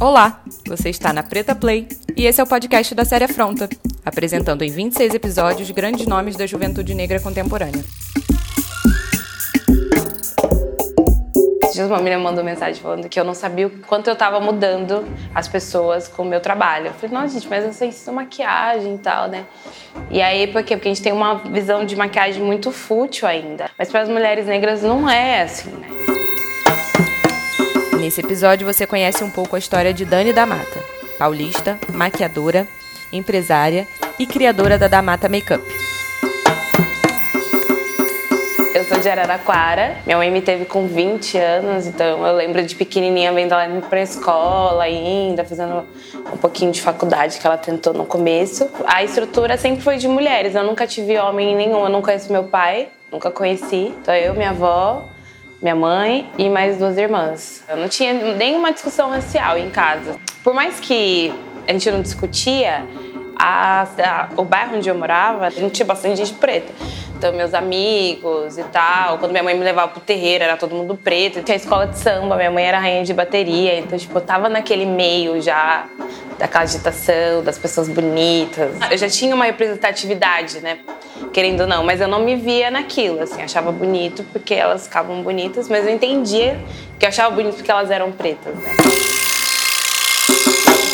Olá, você está na Preta Play e esse é o podcast da série Afronta, apresentando em 26 episódios grandes nomes da juventude negra contemporânea. dias uma menina mandou mensagem falando que eu não sabia o quanto eu tava mudando as pessoas com o meu trabalho. Eu falei, nossa, gente, mas eu só ensino maquiagem e tal, né? E aí, por quê? Porque a gente tem uma visão de maquiagem muito fútil ainda. Mas para as mulheres negras não é assim, né? Nesse episódio você conhece um pouco a história de Dani da Mata, paulista, maquiadora, empresária e criadora da Da Mata Makeup. Eu sou de Araraquara. Minha mãe me teve com 20 anos, então eu lembro de pequenininha vendo ela indo pra escola ainda, fazendo um pouquinho de faculdade que ela tentou no começo. A estrutura sempre foi de mulheres. Eu nunca tive homem nenhum. Eu não conheço meu pai, nunca conheci. Então eu, minha avó, minha mãe e mais duas irmãs. Eu não tinha nenhuma discussão racial em casa. Por mais que a gente não discutia, a, a, o bairro onde eu morava, a gente tinha bastante gente preta. Então, meus amigos e tal. Quando minha mãe me levava pro terreiro, era todo mundo preto. Tinha escola de samba, minha mãe era rainha de bateria. Então, tipo, eu tava naquele meio já daquela agitação, das pessoas bonitas. Eu já tinha uma representatividade, né? Querendo ou não, mas eu não me via naquilo, assim. Achava bonito porque elas ficavam bonitas, mas eu entendia que eu achava bonito porque elas eram pretas, né?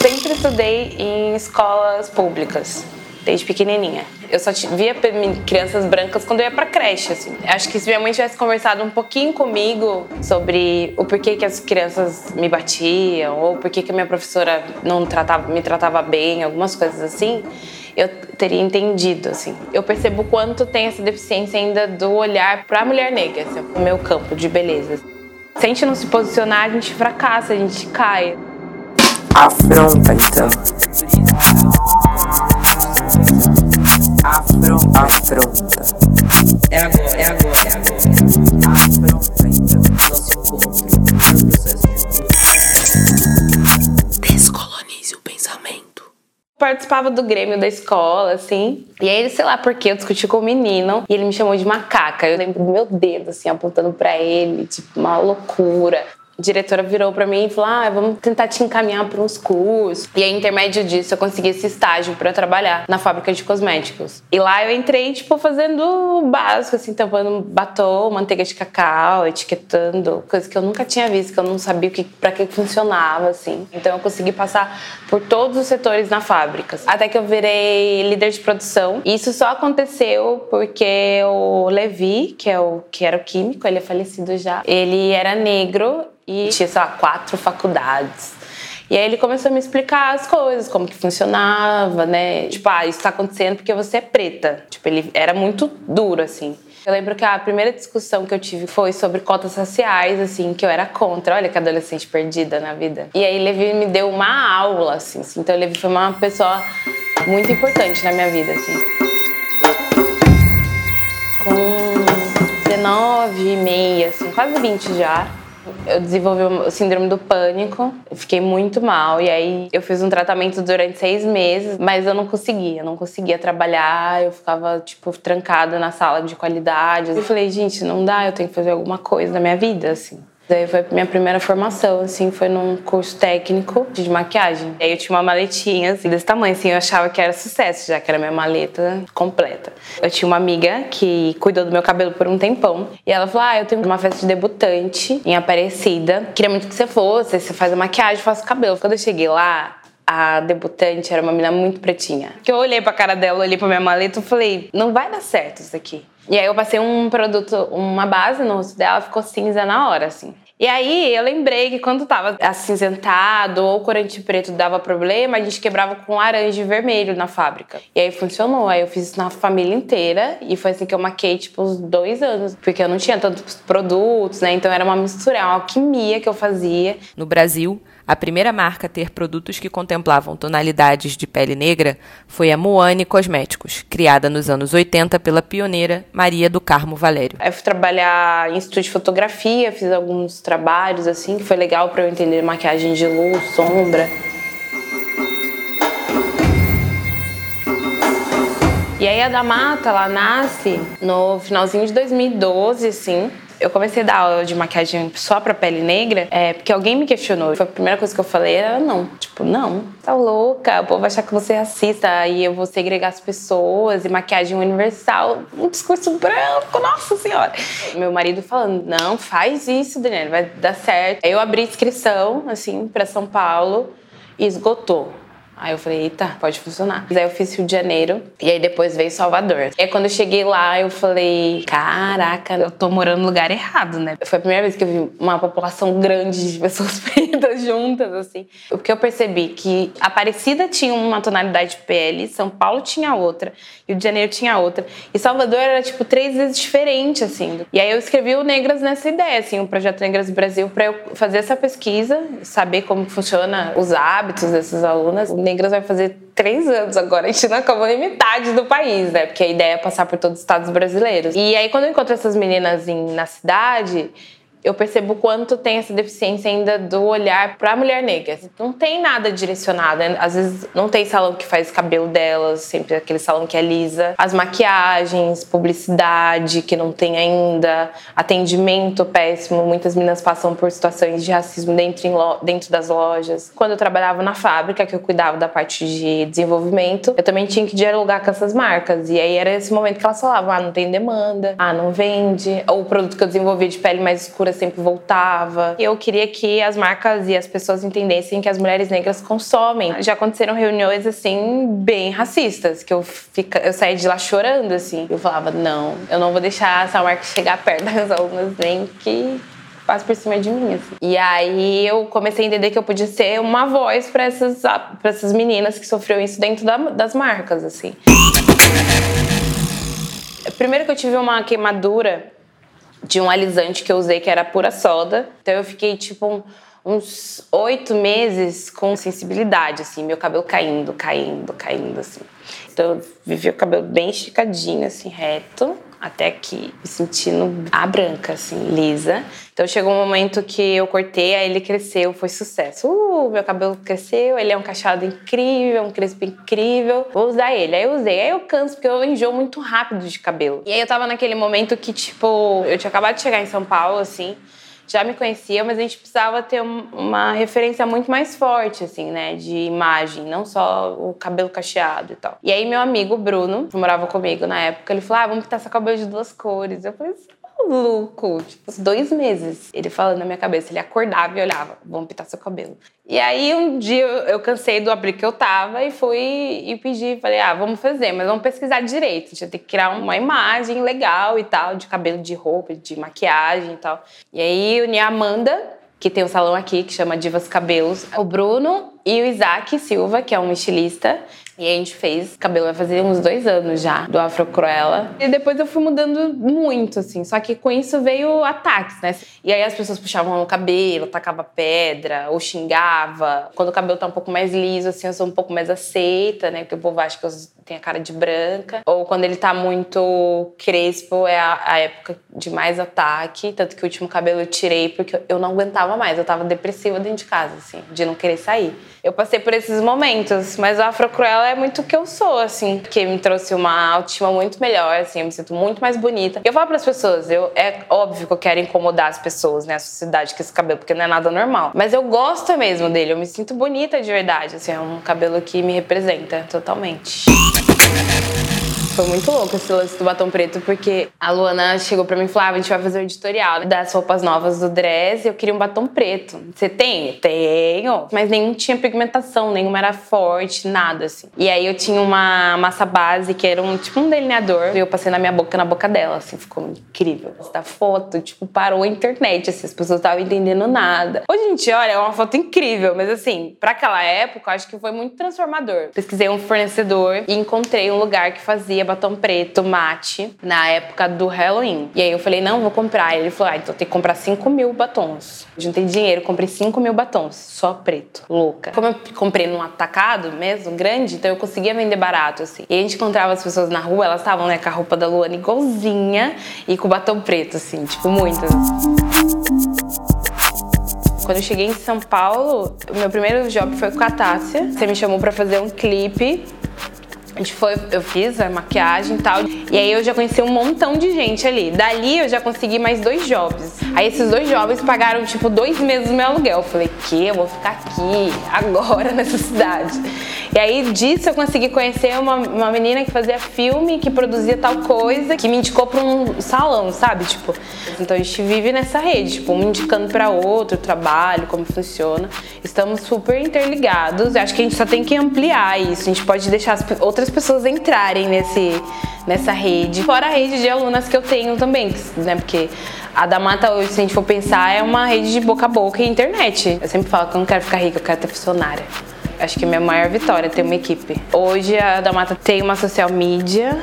Sempre estudei em escolas públicas desde pequenininha. Eu só via crianças brancas quando eu ia pra creche, assim. Acho que se minha mãe tivesse conversado um pouquinho comigo sobre o porquê que as crianças me batiam, ou porquê que a minha professora não tratava, me tratava bem, algumas coisas assim, eu teria entendido, assim. Eu percebo quanto tem essa deficiência ainda do olhar pra mulher negra, assim, o meu campo de beleza. Se a gente não se posicionar, a gente fracassa, a gente cai. Afronta, então. Afronta. Afronta. É agora, é agora, é agora. Afronta, então. Nosso encontro. Participava do Grêmio da escola, assim. E aí, sei lá porque eu discuti com o menino e ele me chamou de macaca. Eu lembro do meu dedo, assim, apontando para ele, tipo, uma loucura. A diretora virou para mim e falou: ah, vamos tentar te encaminhar para uns cursos. E aí, intermédio disso, eu consegui esse estágio para trabalhar na fábrica de cosméticos. E lá eu entrei, tipo, fazendo o básico, assim, tampando batom, manteiga de cacau, etiquetando, coisa que eu nunca tinha visto, que eu não sabia que, para que funcionava, assim. Então eu consegui passar por todos os setores na fábrica. Até que eu virei líder de produção. E isso só aconteceu porque o Levi, que, é o, que era o químico, ele é falecido já, ele era negro e tinha, sei lá, quatro faculdades. E aí ele começou a me explicar as coisas, como que funcionava, né? Tipo, ah, isso tá acontecendo porque você é preta. Tipo, ele era muito duro, assim. Eu lembro que a primeira discussão que eu tive foi sobre cotas raciais, assim, que eu era contra. Olha que adolescente perdida na vida. E aí Levi me deu uma aula, assim. assim. Então Levi foi uma pessoa muito importante na minha vida, assim. Com 19 e meia, assim, quase 20 já eu desenvolvi o síndrome do pânico, fiquei muito mal. E aí eu fiz um tratamento durante seis meses, mas eu não conseguia, não conseguia trabalhar. Eu ficava, tipo, trancada na sala de qualidade. Eu falei, gente, não dá, eu tenho que fazer alguma coisa na minha vida, assim. Daí foi minha primeira formação, assim, foi num curso técnico de maquiagem. Aí eu tinha uma maletinha, assim, desse tamanho, assim, eu achava que era sucesso, já que era minha maleta completa. Eu tinha uma amiga que cuidou do meu cabelo por um tempão, e ela falou, ah, eu tenho uma festa de debutante em Aparecida, queria muito que você fosse, você faz a maquiagem, faz o cabelo. Quando eu cheguei lá, a debutante era uma menina muito pretinha. Que eu olhei pra cara dela, olhei pra minha maleta e falei, não vai dar certo isso aqui. E aí eu passei um produto, uma base no rosto dela, ficou cinza na hora, assim. E aí eu lembrei que quando tava acinzentado ou corante preto dava problema, a gente quebrava com laranja e vermelho na fábrica. E aí funcionou. Aí eu fiz isso na família inteira e foi assim que eu maquei, tipo, uns dois anos. Porque eu não tinha tantos produtos, né? Então era uma mistura, uma alquimia que eu fazia. No Brasil, a primeira marca a ter produtos que contemplavam tonalidades de pele negra foi a Moane Cosméticos, criada nos anos 80 pela pioneira Maria do Carmo Valério. Eu fui trabalhar em estúdio de fotografia, fiz alguns trabalhos assim, que foi legal para eu entender maquiagem de luz, sombra. E aí a da Mata, ela nasce no finalzinho de 2012, assim. Eu comecei a dar aula de maquiagem só pra pele negra, é porque alguém me questionou. Foi a primeira coisa que eu falei era não. Tipo, não, tá louca, o povo vai achar que você é racista e eu vou segregar as pessoas e maquiagem universal. Um discurso branco, nossa senhora. Meu marido falando, não, faz isso, Daniela, vai dar certo. Aí eu abri inscrição, assim, pra São Paulo e esgotou. Aí eu falei, eita, pode funcionar. Aí eu fiz Rio de Janeiro e aí depois veio Salvador. E aí quando eu cheguei lá, eu falei, caraca, eu tô morando no lugar errado, né? Foi a primeira vez que eu vi uma população grande de pessoas pretas juntas, assim. O que eu percebi que Aparecida tinha uma tonalidade de pele, São Paulo tinha outra, Rio de Janeiro tinha outra. E Salvador era, tipo, três vezes diferente, assim. E aí eu escrevi o Negras nessa ideia, assim, o Projeto Negras Brasil, pra eu fazer essa pesquisa, saber como funciona os hábitos dessas alunas Negras vai fazer três anos agora. A gente não acabou nem metade do país, né? Porque a ideia é passar por todos os estados brasileiros. E aí, quando eu encontro essas meninas em, na cidade, eu percebo o quanto tem essa deficiência ainda do olhar para a mulher negra. Não tem nada direcionado. Né? Às vezes não tem salão que faz cabelo delas, sempre aquele salão que é lisa. As maquiagens, publicidade que não tem ainda, atendimento péssimo. Muitas meninas passam por situações de racismo dentro, dentro das lojas. Quando eu trabalhava na fábrica, que eu cuidava da parte de desenvolvimento, eu também tinha que dialogar com essas marcas. E aí era esse momento que elas falavam: ah, não tem demanda, ah, não vende. Ou o produto que eu desenvolvia de pele mais escura sempre voltava. Eu queria que as marcas e as pessoas entendessem que as mulheres negras consomem. Já aconteceram reuniões assim bem racistas, que eu fica, eu saí de lá chorando assim. Eu falava: "Não, eu não vou deixar essa marca chegar perto das alunas nem que passe por cima de mim. Assim. E aí eu comecei a entender que eu podia ser uma voz para essas, pra essas meninas que sofreram isso dentro da, das marcas, assim. Primeiro que eu tive uma queimadura de um alisante que eu usei que era pura soda. Então eu fiquei tipo um, uns oito meses com sensibilidade, assim, meu cabelo caindo, caindo, caindo, assim. Então eu vivi o cabelo bem esticadinho, assim, reto até aqui, me sentindo a branca, assim, lisa. Então chegou um momento que eu cortei, aí ele cresceu, foi sucesso. Uh, meu cabelo cresceu, ele é um cacheado incrível, um crespo incrível. Vou usar ele. Aí eu usei. Aí eu canso, porque eu enjoo muito rápido de cabelo. E aí eu tava naquele momento que, tipo, eu tinha acabado de chegar em São Paulo, assim já me conhecia, mas a gente precisava ter uma referência muito mais forte, assim, né, de imagem, não só o cabelo cacheado e tal. E aí meu amigo Bruno, que morava comigo na época, ele falou: ah, vamos pintar seu cabelo de duas cores. Eu falei assim, maluco, tipo, dois meses. Ele falando na minha cabeça, ele acordava e olhava, vamos pintar seu cabelo. E aí um dia eu cansei do abrigo que eu tava e fui e pedi, falei, ah, vamos fazer, mas vamos pesquisar direito. A gente que criar uma imagem legal e tal, de cabelo, de roupa, de maquiagem e tal. E aí uni a Amanda, que tem um salão aqui que chama Divas Cabelos, o Bruno e o Isaac Silva, que é um estilista, e a gente fez, cabelo vai fazer uns dois anos já, do Afro Cruella. E depois eu fui mudando muito, assim. Só que com isso veio ataques, né? E aí as pessoas puxavam o cabelo, tacava pedra, ou xingava. Quando o cabelo tá um pouco mais liso, assim, eu sou um pouco mais aceita, né? Porque o povo acha que eu tenho a cara de branca. Ou quando ele tá muito crespo, é a, a época de mais ataque. Tanto que o último cabelo eu tirei porque eu não aguentava mais. Eu tava depressiva dentro de casa, assim, de não querer sair. Eu passei por esses momentos, mas o Afro Cruella é muito o que eu sou, assim, que me trouxe uma autoestima muito melhor, assim, eu me sinto muito mais bonita. Eu falo para as pessoas, eu é óbvio que eu quero incomodar as pessoas, né, a sociedade com esse cabelo, porque não é nada normal. Mas eu gosto mesmo dele, eu me sinto bonita de verdade, assim, é um cabelo que me representa totalmente. Thank you. Foi muito louco esse lance do batom preto, porque a Luana chegou pra mim e falou: ah, a gente vai fazer o um editorial das roupas novas do dress e eu queria um batom preto. Você tem? Tenho. Mas nenhum tinha pigmentação, nenhuma era forte, nada assim. E aí eu tinha uma massa base que era um tipo um delineador. E eu passei na minha boca, na boca dela, assim, ficou incrível. Essa foto, tipo, parou a internet, assim, as pessoas estavam entendendo nada. Hoje a gente olha, é uma foto incrível, mas assim, para aquela época, eu acho que foi muito transformador. Pesquisei um fornecedor e encontrei um lugar que fazia batom preto mate na época do Halloween. E aí eu falei, não, vou comprar. Ele falou, ah, então tem que comprar 5 mil batons. Juntei dinheiro, comprei 5 mil batons, só preto, louca. Como eu comprei num atacado mesmo, grande, então eu conseguia vender barato, assim. E a gente encontrava as pessoas na rua, elas estavam, né, com a roupa da Luana igualzinha e com batom preto, assim, tipo, muito. Quando eu cheguei em São Paulo, o meu primeiro job foi com a Tássia. Você me chamou para fazer um clipe A gente foi, eu fiz a maquiagem e tal. E aí eu já conheci um montão de gente ali. Dali eu já consegui mais dois jobs. Aí esses dois jobs pagaram tipo dois meses do meu aluguel. Eu falei, que? Eu vou ficar aqui, agora, nessa cidade. E aí disso eu consegui conhecer uma, uma menina que fazia filme, que produzia tal coisa, que me indicou pra um salão, sabe? Tipo, então a gente vive nessa rede, tipo, um indicando para outro trabalho, como funciona. Estamos super interligados. Eu acho que a gente só tem que ampliar isso. A gente pode deixar as outras pessoas entrarem nesse, nessa rede. Fora a rede de alunas que eu tenho também, né? Porque a da Mata hoje, se a gente for pensar, é uma rede de boca a boca e internet. Eu sempre falo que eu não quero ficar rica, eu quero ter funcionária. Acho que minha maior vitória ter uma equipe. Hoje a da Mata tem uma social media,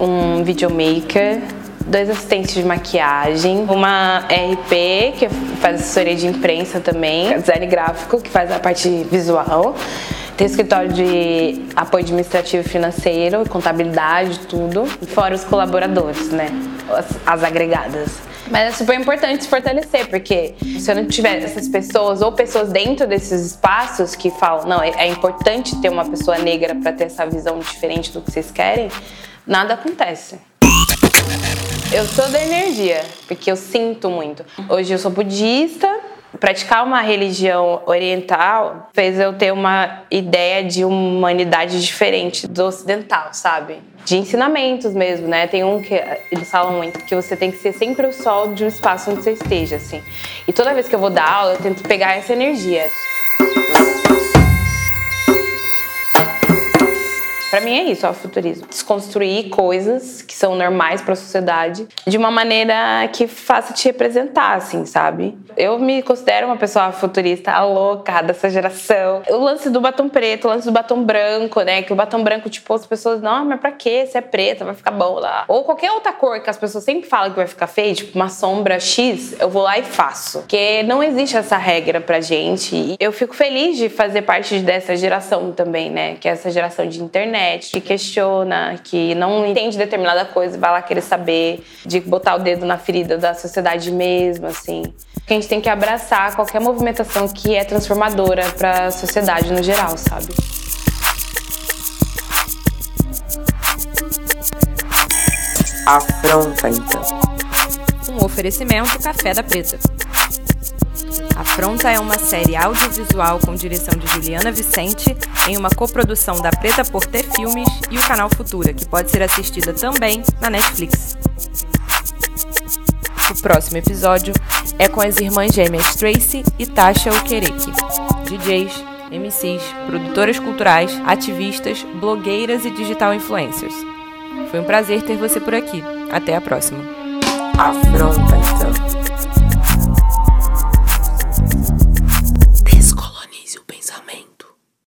um videomaker, dois assistentes de maquiagem, uma RP, que faz assessoria de imprensa também, design gráfico, que faz a parte visual. Tem escritório de apoio administrativo financeiro, contabilidade, tudo. Fora os colaboradores, né? As, as agregadas. Mas é super importante se fortalecer, porque se eu não tiver essas pessoas ou pessoas dentro desses espaços que falam, não, é, é importante ter uma pessoa negra para ter essa visão diferente do que vocês querem, nada acontece. Eu sou da energia, porque eu sinto muito. Hoje eu sou budista, praticar uma religião oriental fez eu ter uma ideia de humanidade diferente do ocidental, sabe? De ensinamentos mesmo, né? Tem um que eles falam muito que você tem que ser sempre o sol de um espaço onde você esteja, assim. E toda vez que eu vou dar aula, eu tento pegar essa energia. Para mim é isso, o futurismo. Desconstruir coisas que são normais para a sociedade de uma maneira que faça te representar, assim, sabe? Eu me considero uma pessoa futurista louca dessa geração. O lance do batom preto, o lance do batom branco, né? Que o batom branco, tipo, as pessoas, não, mas pra quê? Se é preta, vai ficar bom lá. Ou qualquer outra cor que as pessoas sempre falam que vai ficar feio, tipo uma sombra X, eu vou lá e faço. Porque não existe essa regra pra gente. E eu fico feliz de fazer parte dessa geração também, né? Que é essa geração de internet internet, que questiona, que não entende determinada coisa, vai lá querer saber, de botar o dedo na ferida da sociedade mesmo, assim. Que a gente tem que abraçar qualquer movimentação que é transformadora para a sociedade no geral, sabe? Afronta, então. Um oferecimento Café da Preta. Afronta é uma série audiovisual com direção de Juliana Vicente, em uma coprodução da Preta por Ter Filmes e o canal Futura, que pode ser assistida também na Netflix. O próximo episódio é com as irmãs gêmeas Tracy e Tasha Okereke, DJs, MCs, produtoras culturais, ativistas, blogueiras e digital influencers. Foi um prazer ter você por aqui. Até a próxima. Afronta.